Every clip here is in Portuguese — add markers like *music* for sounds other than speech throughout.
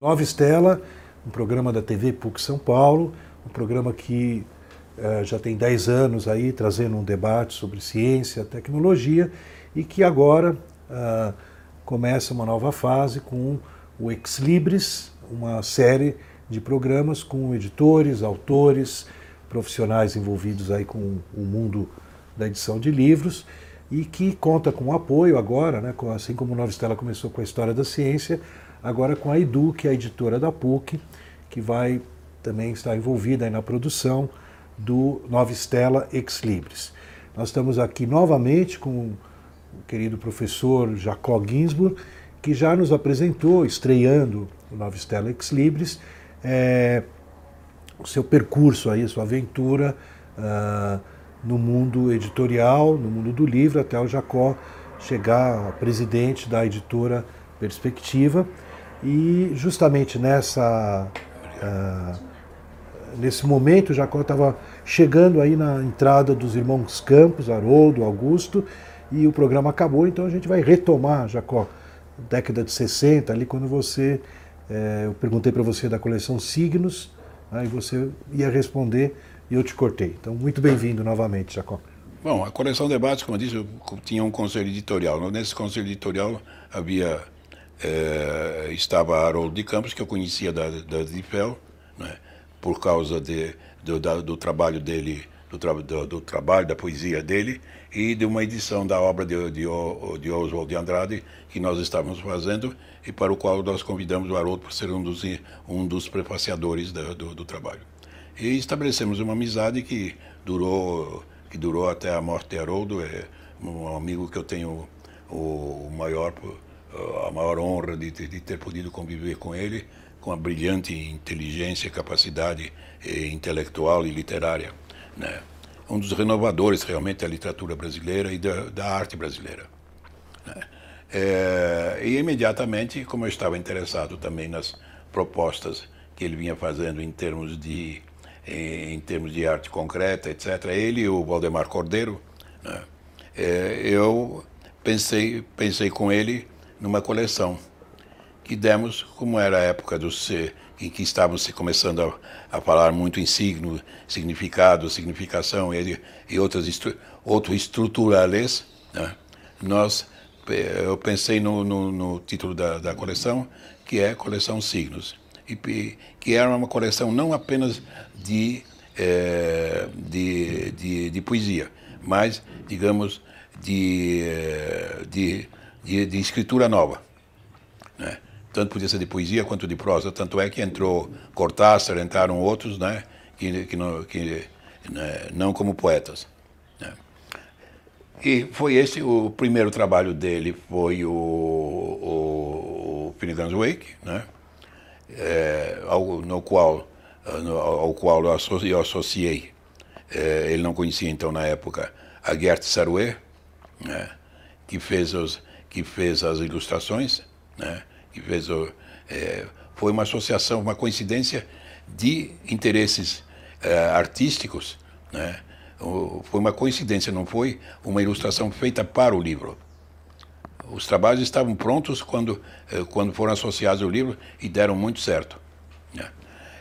Nova Estela, um programa da TV PUC São Paulo, um programa que uh, já tem 10 anos aí trazendo um debate sobre ciência, tecnologia e que agora uh, começa uma nova fase com o Ex Libris, uma série de programas com editores, autores, profissionais envolvidos aí com o mundo da edição de livros e que conta com apoio agora, né, assim como Nova Estela começou com a história da ciência, agora com a Edu, que é a editora da PUC, que vai também estar envolvida na produção do Nova Estela Ex Libris. Nós estamos aqui novamente com o querido professor Jacó Ginsburg, que já nos apresentou, estreando o Nova Estela Ex Libris, é, o seu percurso aí, a sua aventura uh, no mundo editorial, no mundo do livro, até o Jacó chegar a presidente da editora Perspectiva. E justamente nessa, uh, nesse momento, Jacó estava chegando aí na entrada dos irmãos Campos, Haroldo, Augusto, e o programa acabou, então a gente vai retomar, Jacó, década de 60, ali quando você, é, eu perguntei para você da coleção Signos, aí você ia responder e eu te cortei. Então, muito bem-vindo novamente, Jacó. Bom, a coleção Debates, como eu disse, tinha um conselho editorial. Nesse conselho editorial havia é, estava Haroldo de Campos, que eu conhecia da, da Dipel, né, por causa de, do, da, do trabalho dele, do, tra, do, do, trabalho, da poesia dele, e de uma edição da obra de, de, de Oswald de Andrade, que nós estávamos fazendo, e para o qual nós convidamos o Haroldo para ser um dos, um dos prefaciadores do, do, do trabalho. E estabelecemos uma amizade que durou, que durou até a morte de Haroldo, é um amigo que eu tenho o maior a maior honra de, de, ter podido conviver com ele, com a brilhante inteligência, capacidade eh, intelectual e literária. Né? Um dos renovadores realmente da literatura brasileira e da, da arte brasileira. Né? É, e imediatamente, como eu estava interessado também nas propostas que ele vinha fazendo em termos de em termos de arte concreta, etc. Ele e o Valdemar Cordeiro, né? é, eu pensei pensei com ele numa coleção que demos, como era a época do ser, em que estávamos começando a, a, falar muito em signo, significado, significação e, e outras estru, outros estruturales, né? nós eu pensei no, no, no título da, da, coleção, que é Coleção Signos, e, que era uma coleção não apenas de, é, de, de, de, poesia, mas, digamos, de, eh, de de, de escritura nova. Né? Tanto podia ser de poesia quanto de prosa. Tanto é que entrou Cortázar, entraram outros né? que, que, não, que né? não como poetas. Né? E foi esse o primeiro trabalho dele, foi o, o, o Wake, né? É, ao, no qual, no, ao qual eu, associei, eu associei é, ele não conhecia então na época, a Gert Sarouet, né? que fez os, que fez as ilustrações, né? que fez o, é, foi uma associação, uma coincidência de interesses é, artísticos, né? O, foi uma coincidência, não foi uma ilustração feita para o livro. Os trabalhos estavam prontos quando, é, quando foram associados ao livro e deram muito certo. Né?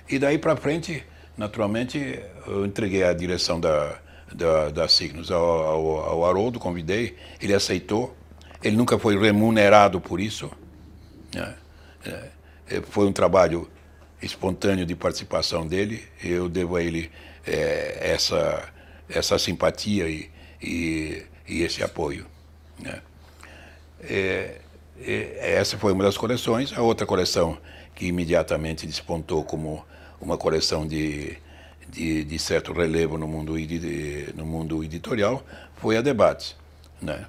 E daí para frente, naturalmente, eu entreguei a direção da, da, da Signos ao, ao, ao Haroldo, convidei, ele aceitou, ele nunca foi remunerado por isso. Né? É, é, foi um trabalho espontâneo de participação dele. Eu devo a ele é, essa, essa simpatia e, e, e esse apoio. Né? É, é, essa foi uma das coleções. A outra coleção que imediatamente despontou como uma coleção de, de, de certo relevo no mundo, no mundo editorial foi a Debates. Né?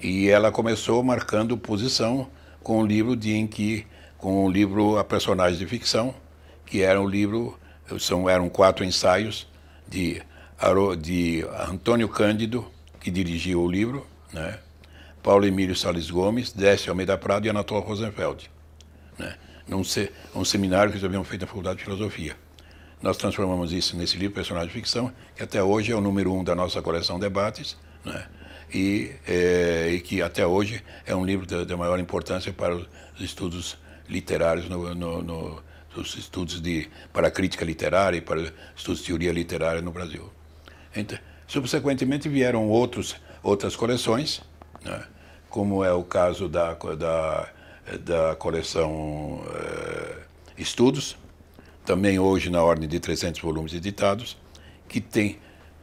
E ela começou marcando posição com o livro de em que com o livro A Personagens de Ficção, que era um livro são eram quatro ensaios de de Antônio Cândido, que dirigiu o livro, né? Paulo Emílio Salles Gomes, Décio Almeida Prado e Anatole Rosenfeld, né? Num se, um seminário que eles haviam feito na Faculdade de Filosofia. Nós transformamos isso nesse livro, Personagem de Ficção, que até hoje é o número um da nossa coleção Debates, né? E, é, e que até hoje é um livro de, de, maior importância para os estudos literários no, no, no, nos estudos de, para a crítica literária e para estudos de teoria literária no Brasil. Então, subsequentemente vieram outros, outras coleções, né, como é o caso da, da, da coleção eh, Estudos, também hoje na ordem de 300 volumes editados, que tem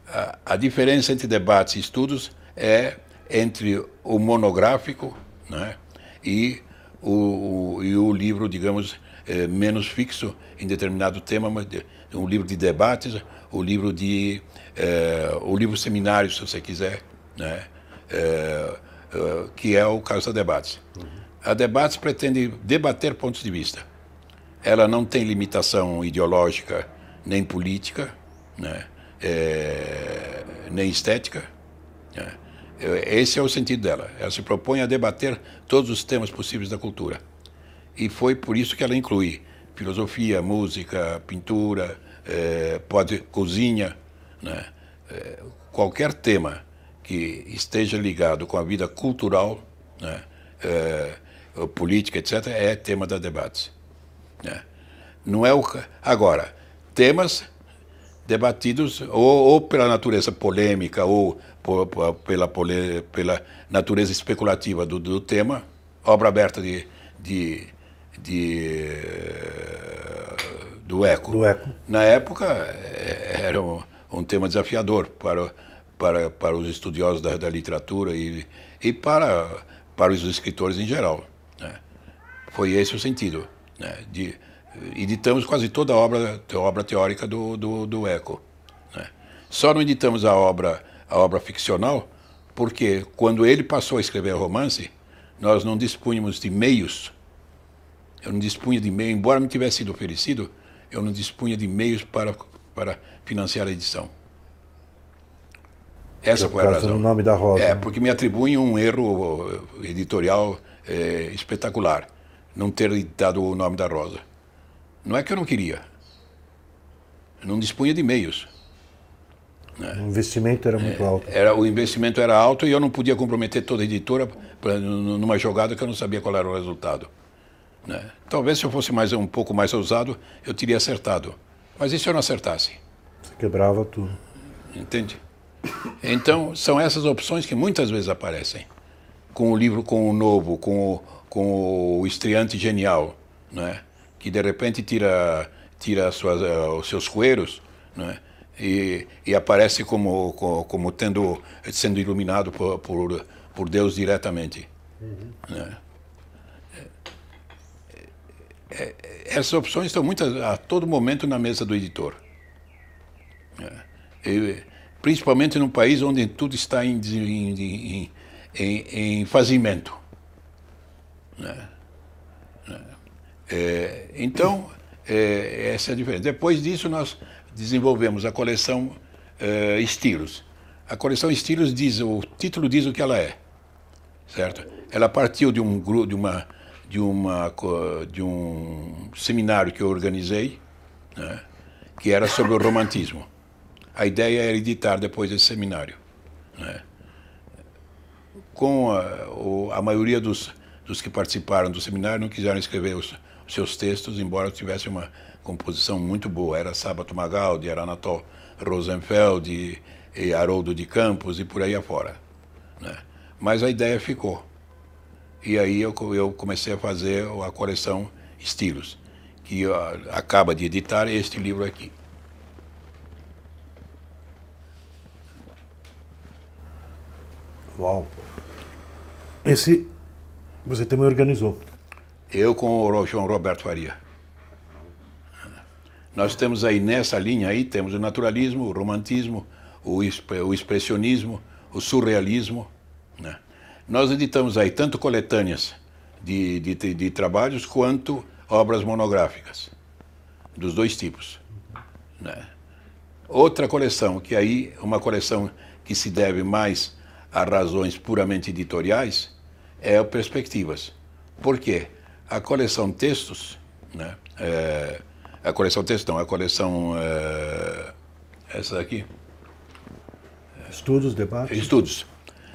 a, a diferença entre debates e estudos é entre o monográfico né, e, o, o, e o livro, digamos, é, menos fixo em determinado tema, mas de, um livro de debates, o livro de é, o livro seminário, se você quiser, né, é, é que é o caso da debates. Uhum. A debates pretende debater pontos de vista. Ela não tem limitação ideológica nem política, né, é, nem estética. Né. Esse é o sentido dela. Ela se propõe a debater todos os temas possíveis da cultura. E foi por isso que ela inclui filosofia, música, pintura, é, pode cozinha, né? É, qualquer tema que esteja ligado com a vida cultural, né? é, política, etc., é tema da debate. Né? Não é o agora temas debatidos ou, ou pela natureza polêmica ou por, por, pela, pela natureza especulativa do, do tema, obra aberta de, de, de, do, eco. do eco. Na época é, era um, um tema desafiador para, para, para os estudiosos da, da literatura e, e para, para os escritores em geral. Né? Foi esse o sentido. Né? De, editamos quase toda a obra, a obra teórica do, do, do Eco. Né? Só não editamos a obra a obra ficcional, porque quando ele passou a escrever romance, nós não dispunhamos de meios. Eu não dispunha de meios, embora me tivesse sido oferecido, eu não dispunha de meios para, para financiar a edição. Essa foi a razão. Nome da Rosa. É, porque me atribuem um erro editorial é, espetacular, não ter editado o nome da Rosa. Não é que eu não queria. Eu não dispunha de meios. Né? O investimento era muito é, alto. Era, o investimento era alto e eu não podia comprometer toda a editora pra, numa jogada que eu não sabia qual era o resultado. Né? Talvez se eu fosse mais um pouco mais ousado, eu teria acertado. Mas e se eu não acertasse? Você quebrava tudo. Entende? Então, são essas opções que muitas vezes aparecem. Com o livro, com o novo, com o, com o estreante genial, né? Que de repente tira, tira suas, uh, os seus cueiros, né? e, e aparece como, como, como, tendo, sendo iluminado por, por, por Deus diretamente. Uhum. Né? É, é, essas opções estão muitas, a todo momento na mesa do editor. É. E, principalmente num país onde tudo está em, em, em, em fazimento. Né? É, então, é, essa é a diferença. Depois disso, nós desenvolvemos a coleção uh, Estilos. A coleção Estilos diz, o título diz o que ela é, certo? Ela partiu de um grupo, de uma, de uma, de um seminário que eu organizei, né, que era sobre o romantismo. A ideia era editar depois desse seminário. Né? Com a, a maioria dos, dos que participaram do seminário não quiseram escrever os, seus textos, embora tivesse uma composição muito boa. Era Sábato Magaldi, era Anatol Rosenfeld, e, e Haroldo de Campos e por aí afora. Né? Mas a ideia ficou. E aí eu, eu comecei a fazer a coleção Estilos, que acaba de editar este livro aqui. Uau! Esse você também organizou? Eu com o João Roberto Faria. Nós temos aí nessa linha aí, temos o naturalismo, o romantismo, o, o expressionismo, o surrealismo. Né? Nós editamos aí tanto coletâneas de, de, de, trabalhos quanto obras monográficas, dos dois tipos. Né? Outra coleção, que aí uma coleção que se deve mais a razões puramente editoriais, é o Perspectivas. Por quê? A coleção textos, né? É, a coleção textão, a coleção. É, essa aqui. Estudos, debates? Estudos.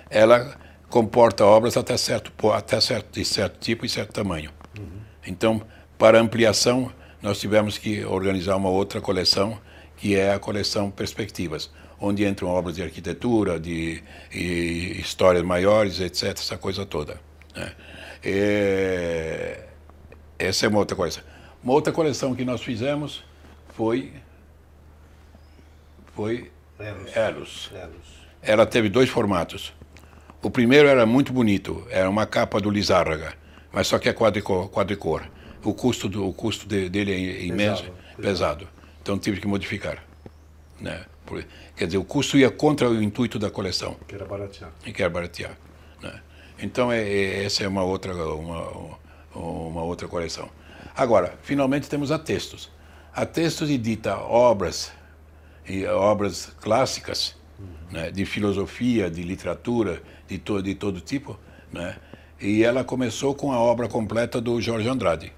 Ela comporta obras até certo, até certo, de certo tipo e certo tamanho. Uhum. Então, para ampliação, nós tivemos que organizar uma outra coleção, que é a coleção Perspectivas, onde entram obras de arquitetura, de, histórias maiores, etc., essa coisa toda. Né? É, essa é uma outra coisa. Uma outra coleção que nós fizemos foi foi Eros. Eros. Eros. Ela teve dois formatos. O primeiro era muito bonito, era uma capa do Lizárraga, mas só que é quadricor. quadricor. O custo, do, o custo de, dele é imenso, pesado, pesado. pesado. Então tive que modificar. Né? Por, quer dizer, o custo ia contra o intuito da coleção. Que era baratear. E que era baratear. Né? Então é, é, essa é uma outra, uma, uma outra coleção. Agora, finalmente temos a textos. A textos edita obras e obras clássicas uhum. né, de filosofia, de literatura, de, to, de todo tipo, né? E ela começou com a obra completa do Jorge Andrade.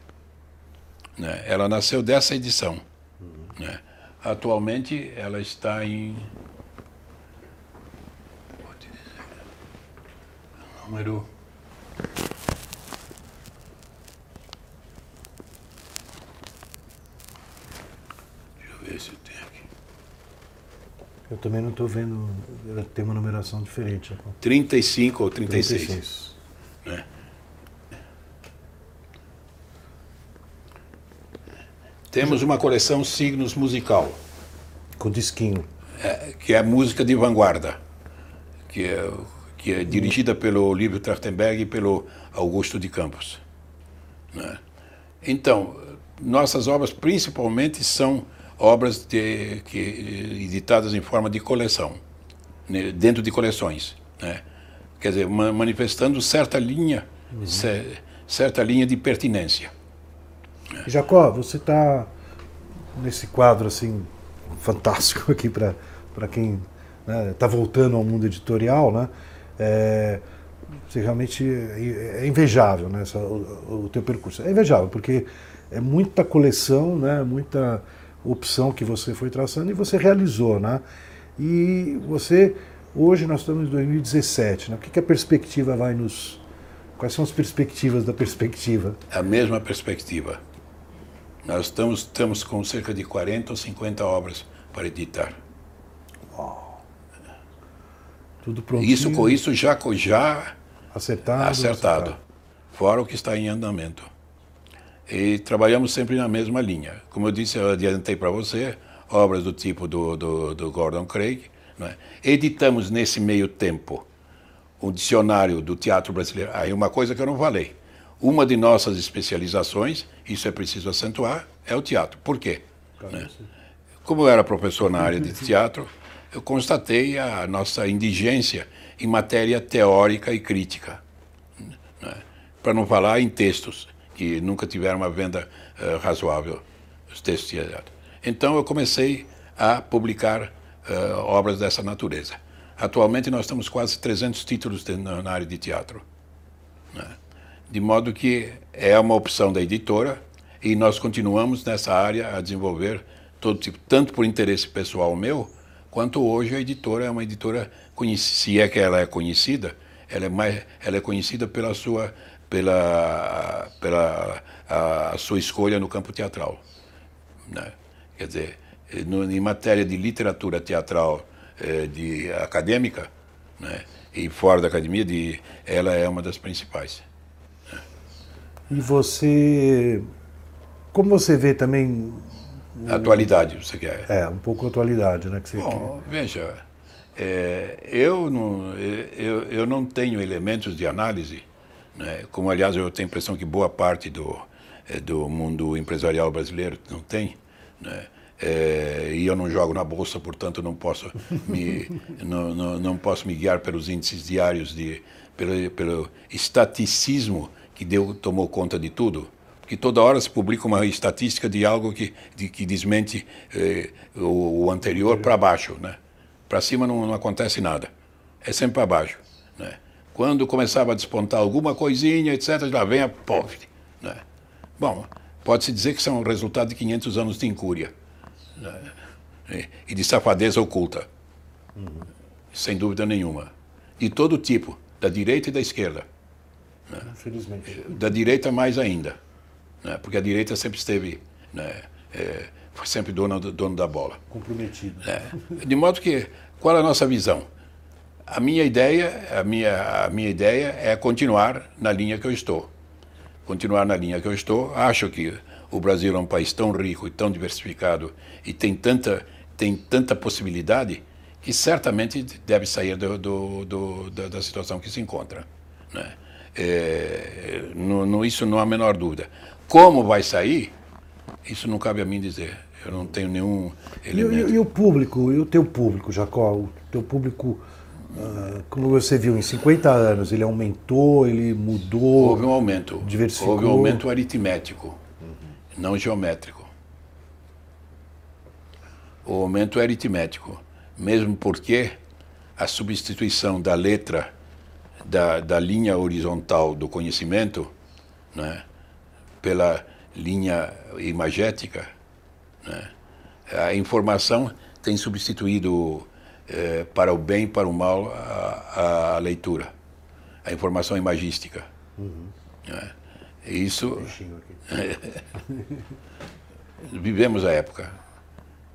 Né? Ela nasceu dessa edição. Uhum. Né? Atualmente ela está em. Número. Deixa eu ver se tem aqui. Eu também não estou vendo. Ela tem uma numeração diferente. 35 ou 36. 36. Né? Temos uma coleção Signos Musical. Com disquinho. É, que é música de vanguarda, que é, que é dirigida pelo Olívio Trachtenberg e pelo Augusto de Campos. Né? Então, nossas obras principalmente são obras de, que, editadas em forma de coleção, né? dentro de coleções. Né? Quer dizer, manifestando certa linha, uhum. certa linha de pertinência. Jacó, você está nesse quadro assim fantástico aqui para quem está né, tá voltando ao mundo editorial, né? É, você realmente é, é invejável, né? Essa, o, o teu percurso é invejável porque é muita coleção, né? Muita opção que você foi traçando e você realizou, né? E você hoje nós estamos em 2017, né? O que, que a perspectiva vai nos Quais são as perspectivas da perspectiva? A mesma perspectiva. Nós estamos, estamos com cerca de 40 ou 50 obras para editar. Uau. Tudo pronto. Isso com isso já, já acertado, acertado, acertado, fora o que está em andamento. E trabalhamos sempre na mesma linha. Como eu disse, eu adiantei para você, obras do tipo do, do, do Gordon Craig. É? Editamos nesse meio tempo um dicionário do teatro brasileiro. Aí uma coisa que eu não falei. Uma de nossas especializações, isso é preciso acentuar, é o teatro. Por quê? Né? Como eu era professor na área de *laughs* teatro, eu constatei a nossa indigência em matéria teórica e crítica. Né? Para não falar em textos, que nunca tiveram uma venda uh, razoável, os textos. Então eu comecei a publicar uh, obras dessa natureza. Atualmente nós temos quase 300 títulos de, na área de teatro. Né? de modo que é uma opção da editora e nós continuamos nessa área a desenvolver todo tipo, tanto por interesse pessoal meu, quanto hoje a editora é uma editora se é que ela é conhecida, ela é mais, ela é conhecida pela sua pela pela a, a sua escolha no campo teatral, né? Quer dizer, no, em matéria de literatura teatral eh, de acadêmica, né? E fora da academia, de, ela é uma das principais. E você. Como você vê também. atualidade, você quer? É, um pouco atualidade, né? Que você Bom, quer. veja, é, eu, não, eu, eu não tenho elementos de análise, né? como aliás eu tenho a impressão que boa parte do, é, do mundo empresarial brasileiro não tem. Né? É, e eu não jogo na bolsa, portanto não posso me, *laughs* não, não, não, posso me guiar pelos índices diários, de, pelo, pelo estaticismo que deu, tomou conta de tudo? Porque toda hora se publica uma estatística de algo que, de, que desmente eh, o, o, anterior para baixo. Né? Para cima não, não, acontece nada. É sempre para baixo. Né? Quando começava a despontar alguma coisinha, etc., já vem a POV. Né? Bom, pode-se dizer que são o resultado de 500 anos de incúria né? e de safadeza oculta. Uhum. Sem dúvida nenhuma. De todo tipo, da direita e da esquerda. Né? Infelizmente. Da direita mais ainda. né? porque a direita sempre esteve, né? é, foi sempre dono, dono da bola. Comprometido. É. De modo que, qual é a nossa visão? A minha ideia, a minha, a minha ideia é continuar na linha que eu estou. Continuar na linha que eu estou. Acho que o Brasil é um país tão rico e tão diversificado e tem tanta, tem tanta possibilidade que certamente deve sair do, do, do, da, da, situação que se encontra. Né? É, no, no, isso não há a menor dúvida. Como vai sair, isso não cabe a mim dizer. Eu não tenho nenhum elemento. E, e, e o público, e o teu público, Jacó? O teu público, como você viu, em 50 anos, ele aumentou, ele mudou? Houve um aumento. Diversificou? Houve um aumento aritmético, uhum. não geométrico. O aumento é aritmético mesmo porque a substituição da letra da, da linha horizontal do conhecimento né, pela linha imagética, né, a informação tem substituído eh, para o bem e para o mal a, a, leitura, a informação imagística. Uhum. Né. Isso. *laughs* Vivemos a época.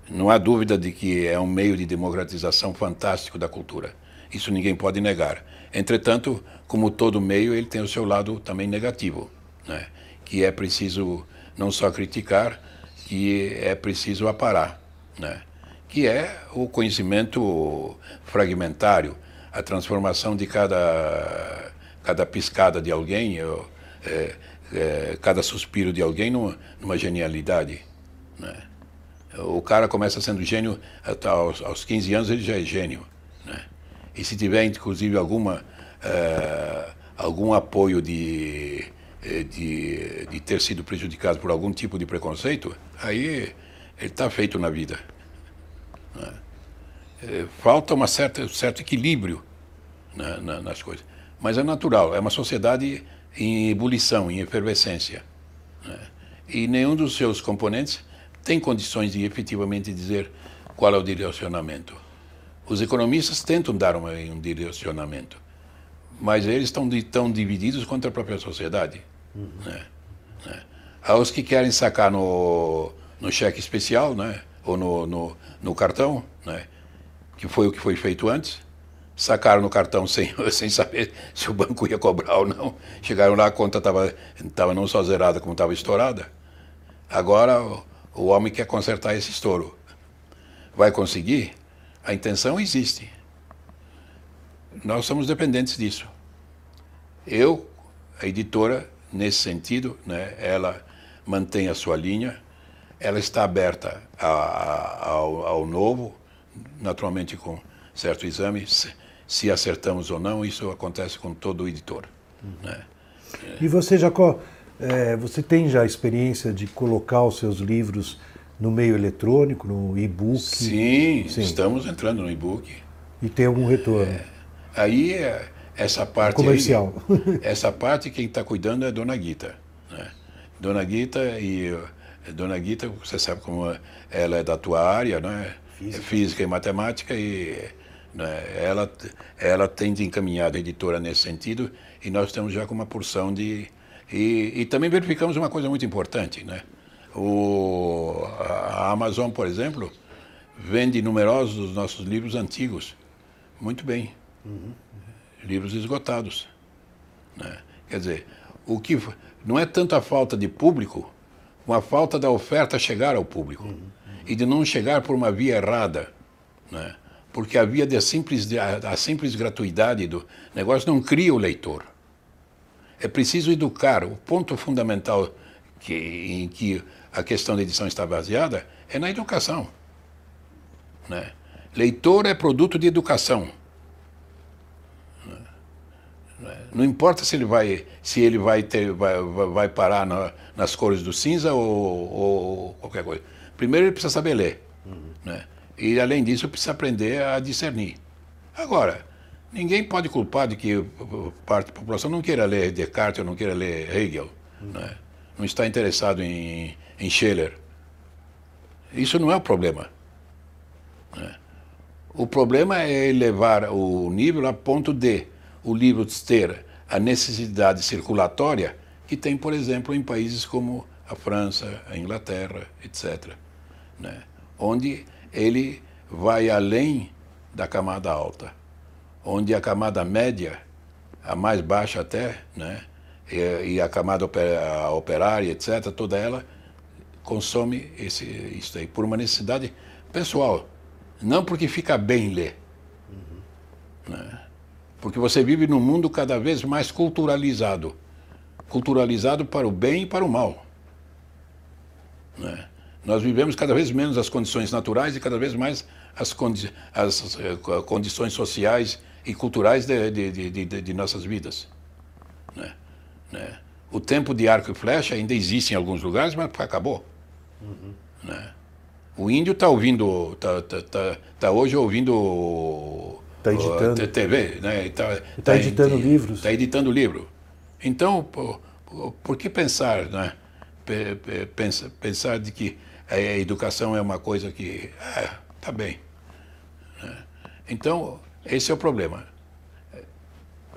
Não há dúvida de que é um meio de democratização fantástico da cultura. Isso ninguém pode negar. Entretanto, como todo meio, ele tem o seu lado também negativo, né? que é preciso não só criticar, que é preciso aparar, né? Que é o conhecimento fragmentário, a transformação de cada, cada piscada de alguém, é, é, cada suspiro de alguém numa, numa genialidade. Né? o cara começa sendo gênio, aos, aos 15 anos ele já é gênio. Né? E se tiver, inclusive, alguma, uh, algum apoio de, eh, de, de ter sido prejudicado por algum tipo de preconceito, aí ele está feito na vida. Né? É, falta uma certa, um certo equilíbrio na, na, nas coisas. Mas é natural, é uma sociedade em ebulição, em efervescência. Né? E nenhum dos seus componentes tem condições de efetivamente dizer qual é o direcionamento. Os economistas tentam dar um direcionamento, mas eles estão tão divididos contra a própria sociedade. Uhum. Né? Né? Há os que querem sacar no, no cheque especial, né? Ou no, no, no cartão, né? que foi o que foi feito antes, sacaram no cartão *laughs* sem, sem saber se o banco ia cobrar ou não. Chegaram lá, a conta estava tava não só zerada, como estava estourada. Agora o homem quer consertar esse estouro. Vai conseguir? A intenção existe. Nós somos dependentes disso. Eu, a editora, nesse sentido, né, ela mantém a sua linha, ela está aberta a, a, ao, ao, novo, naturalmente com certo exame, se, se, acertamos ou não, isso acontece com todo editor. Né? E você, Jacó, é, você tem já experiência de colocar os seus livros no meio eletrônico, no e-book? Sim, Sim, estamos entrando no e-book. E tem algum retorno? É, aí, é, essa parte. Comercial. Aí, essa parte quem está cuidando é a Dona Guita. Né? Dona Guita e. Dona Guita, você sabe como ela é da tua área, né? Física, é física e matemática, e né, ela, ela tem de encaminhar a editora nesse sentido, e nós estamos já com uma porção de, e, e também verificamos uma coisa muito importante, né? O, a Amazon, por exemplo, vende numerosos dos nossos livros antigos, muito bem, uhum. livros esgotados, né? Quer dizer, o que não é tanto a falta de público, uma falta da oferta chegar ao público uhum. e de não chegar por uma via errada, né? Porque a via da simples, a, a simples gratuidade do negócio não cria o leitor. É preciso educar. O ponto fundamental que, em que a questão da edição está baseada é na educação. Né? Leitor é produto de educação. Não importa se ele vai, se ele vai, ter, vai, vai parar na, nas cores do cinza ou, ou, qualquer coisa. Primeiro ele precisa saber ler. Uhum. Né? E além disso precisa aprender a discernir. Agora, Ninguém pode culpar de que parte da população não queira ler Descartes ou não queira ler Hegel. Né? Não está interessado em, em Scheller. Isso não é o problema. Né? O problema é elevar o nível a ponto de o livro ter a necessidade circulatória que tem, por exemplo, em países como a França, a Inglaterra, etc. Né? Onde ele vai além da camada alta, onde a camada média, a mais baixa até, né? e, e a camada operária, etc., toda ela consome esse, isso aí por uma necessidade pessoal, não porque fica bem ler. Uhum. Né? Porque você vive num mundo cada vez mais culturalizado culturalizado para o bem e para o mal. Né? Nós vivemos cada vez menos as condições naturais e cada vez mais as, condi as uh, condições sociais e culturais de, de, de, de nossas vidas. Né? Né? O tempo de arco e flecha ainda existe em alguns lugares, mas acabou. Uhum. Né? O índio está ouvindo, está tá, tá, tá hoje ouvindo Está editando. TV, né? Está tá, editando livros. Está editando livro. Então, por, por que pensar, né? Pensar, pensar de que a educação é uma coisa que ah, tá bem. Né? Então, esse é o problema.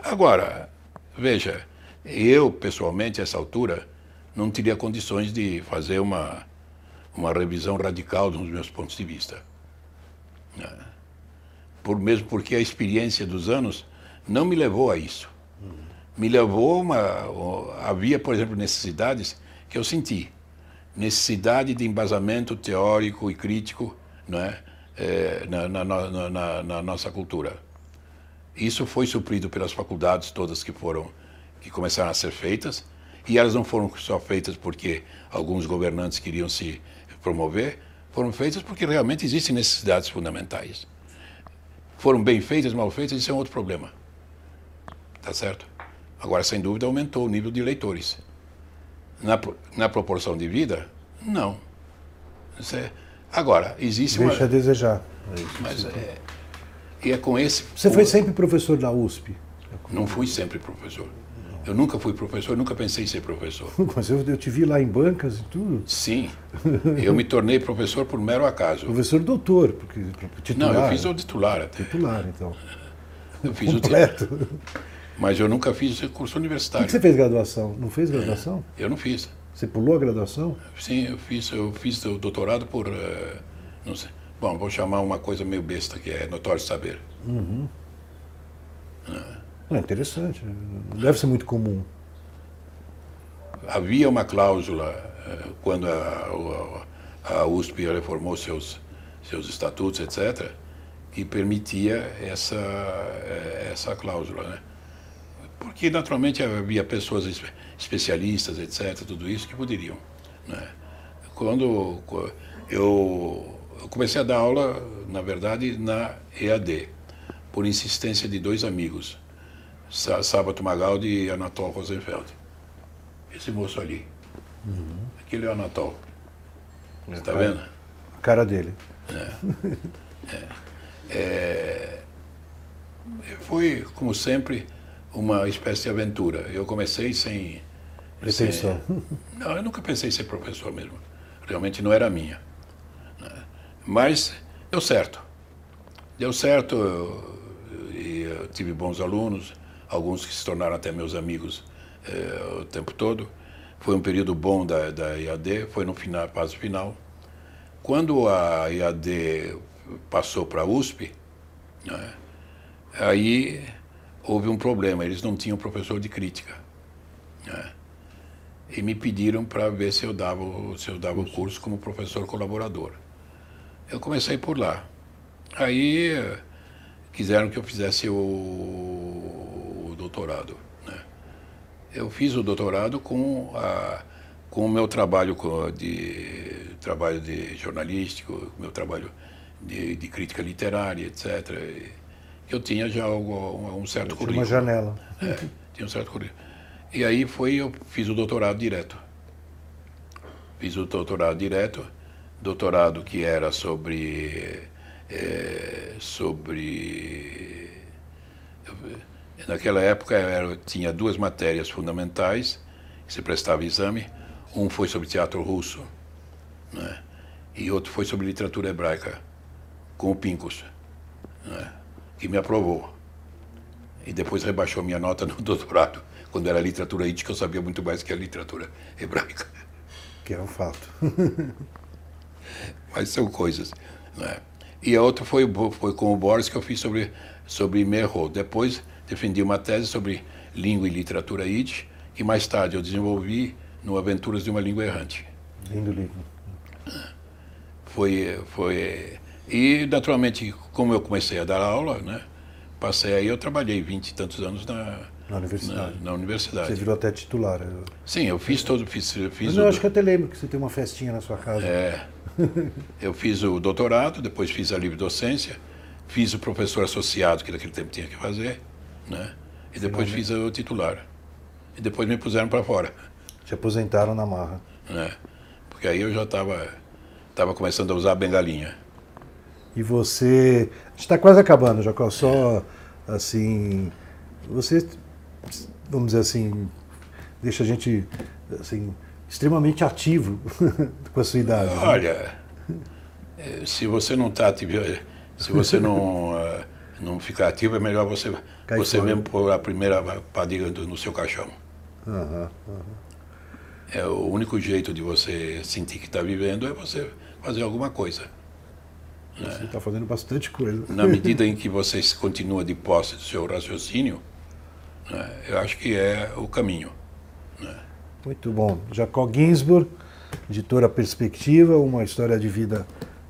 Agora, veja, eu pessoalmente, a essa altura, não teria condições de fazer uma, uma revisão radical dos meus pontos de vista. Por, mesmo porque a experiência dos anos não me levou a isso me levou uma. Havia, por exemplo, necessidades que eu senti. Necessidade de embasamento teórico e crítico não é? é na, na, na, na, nossa cultura. Isso foi suprido pelas faculdades todas que foram que começaram a ser feitas e elas não foram só feitas porque alguns governantes queriam se promover, foram feitas porque realmente existem necessidades fundamentais. Foram bem feitas, mal feitas, isso é um outro problema. Tá certo? Agora, sem dúvida, aumentou o nível de leitores. Na, na proporção de vida, não. É, agora, existe Deixa uma... a desejar. Mas é... E é com esse... Você foi sempre professor da USP? Não fui sempre professor. Eu nunca fui professor, nunca pensei em ser professor. *laughs* Mas eu, eu, te vi lá em bancas e tudo. Sim. *laughs* Eu me tornei professor por mero acaso. Professor doutor, porque titular. Não, eu fiz o titular até. Titular, então. *laughs* Eu fiz Completo. o titular. Mas eu nunca fiz curso universitário. O que você fez graduação? Não fez graduação? É, eu não fiz. Você pulou a graduação? Sim, eu fiz, eu fiz o doutorado por. Uh, não sei. Bom, vou chamar uma coisa meio besta, que é notório saber. Uhum. É. é interessante. Deve ser muito comum. Havia uma cláusula uh, quando a, a, a USP reformou seus, seus estatutos, etc., que permitia essa, eh, essa cláusula, né? Porque, naturalmente, havia pessoas especialistas, etc., tudo isso, que poderiam. Né? Quando eu comecei a dar aula, na verdade, na EAD, por insistência de dois amigos, Sábato Magaldi e Anatol Rosenfeld. Esse moço ali. Uhum. Aquele é o Anatol. Está vendo? A cara dele. É. é. É. Foi, como sempre, uma espécie de aventura. Eu comecei sem. Pretensão. Sem, não, eu nunca pensei em ser professor mesmo. Realmente não era minha. Né? Mas deu certo. Deu certo eu, eu tive bons alunos, alguns que se tornaram até meus amigos eh, o tempo todo. Foi um período bom da, da IAD, foi no final, fase final. Quando a IAD passou para a USP, né, aí houve um problema, eles não tinham professor de crítica. Né? E me pediram para ver se eu dava, se eu dava o curso como professor colaborador. Eu comecei por lá. Aí quiseram que eu fizesse o doutorado. Né? Eu fiz o doutorado com, a, com o meu trabalho de trabalho de jornalístico, meu trabalho de, de crítica literária, etc. Eu tinha já algo, um certo currículo. uma janela. É, tinha um certo currículo. E aí foi, eu fiz o doutorado direto. Fiz o doutorado direto, doutorado que era sobre. É, sobre. Naquela época era, tinha duas matérias fundamentais que se prestava exame. Um foi sobre teatro russo, né? e outro foi sobre literatura hebraica, com o Pincus. Né? que me aprovou. E depois rebaixou minha nota no *laughs* doutorado. Quando era literatura ítica, eu sabia muito mais que a literatura hebraica. Que é um fato. *laughs* Mas são coisas. Né? E a outra foi, foi com o Boris que eu fiz sobre, sobre Merro. Depois defendi uma tese sobre língua e literatura Yiddish, que mais tarde eu desenvolvi no Aventuras de uma Língua Errante. Lindo livro. Foi, foi... E, naturalmente, como eu comecei a dar aula, né? Passei aí, eu trabalhei vinte e tantos anos na, na universidade. Na, na, universidade. Você virou até titular. Eu... Sim, eu fiz todo, fiz, fiz Mas eu acho que eu até lembro que você tem uma festinha na sua casa. É. *laughs* eu fiz o doutorado, depois fiz a livre docência, fiz o professor associado que naquele tempo tinha que fazer, né? E depois fiz o titular. E depois me puseram para fora. Te aposentaram na marra. Né? Porque aí eu já estava tava começando a usar a bengalinha. E você. A gente está quase acabando, Jacó. Só assim. Você, vamos dizer assim, deixa a gente assim, extremamente ativo *laughs* com a sua idade. Né? Olha, né? se você não está se você não, *laughs* eh, não ficar ativo, é melhor você, você mesmo pôr a primeira padilha no seu caixão. Uhum, uhum. É o único jeito de você sentir que está vivendo é você fazer alguma coisa. Você está fazendo bastante coisa. Na *laughs* medida em que você continua de posse do seu raciocínio, né, eu acho que é o caminho. Né? Muito bom. Jacó Ginsburg, editora Perspectiva, uma história de vida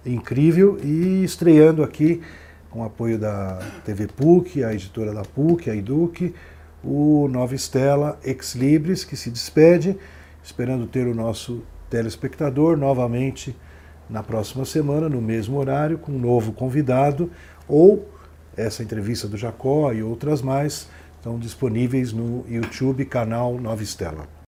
incrível e estreando aqui com apoio da TV PUC, a editora da PUC, a IDUC, o Nova Estela Ex Libris, que se despede, esperando ter o nosso telespectador novamente na próxima semana, no mesmo horário, com um novo convidado, ou essa entrevista do Jacó e outras mais estão disponíveis no YouTube canal Nova Estela.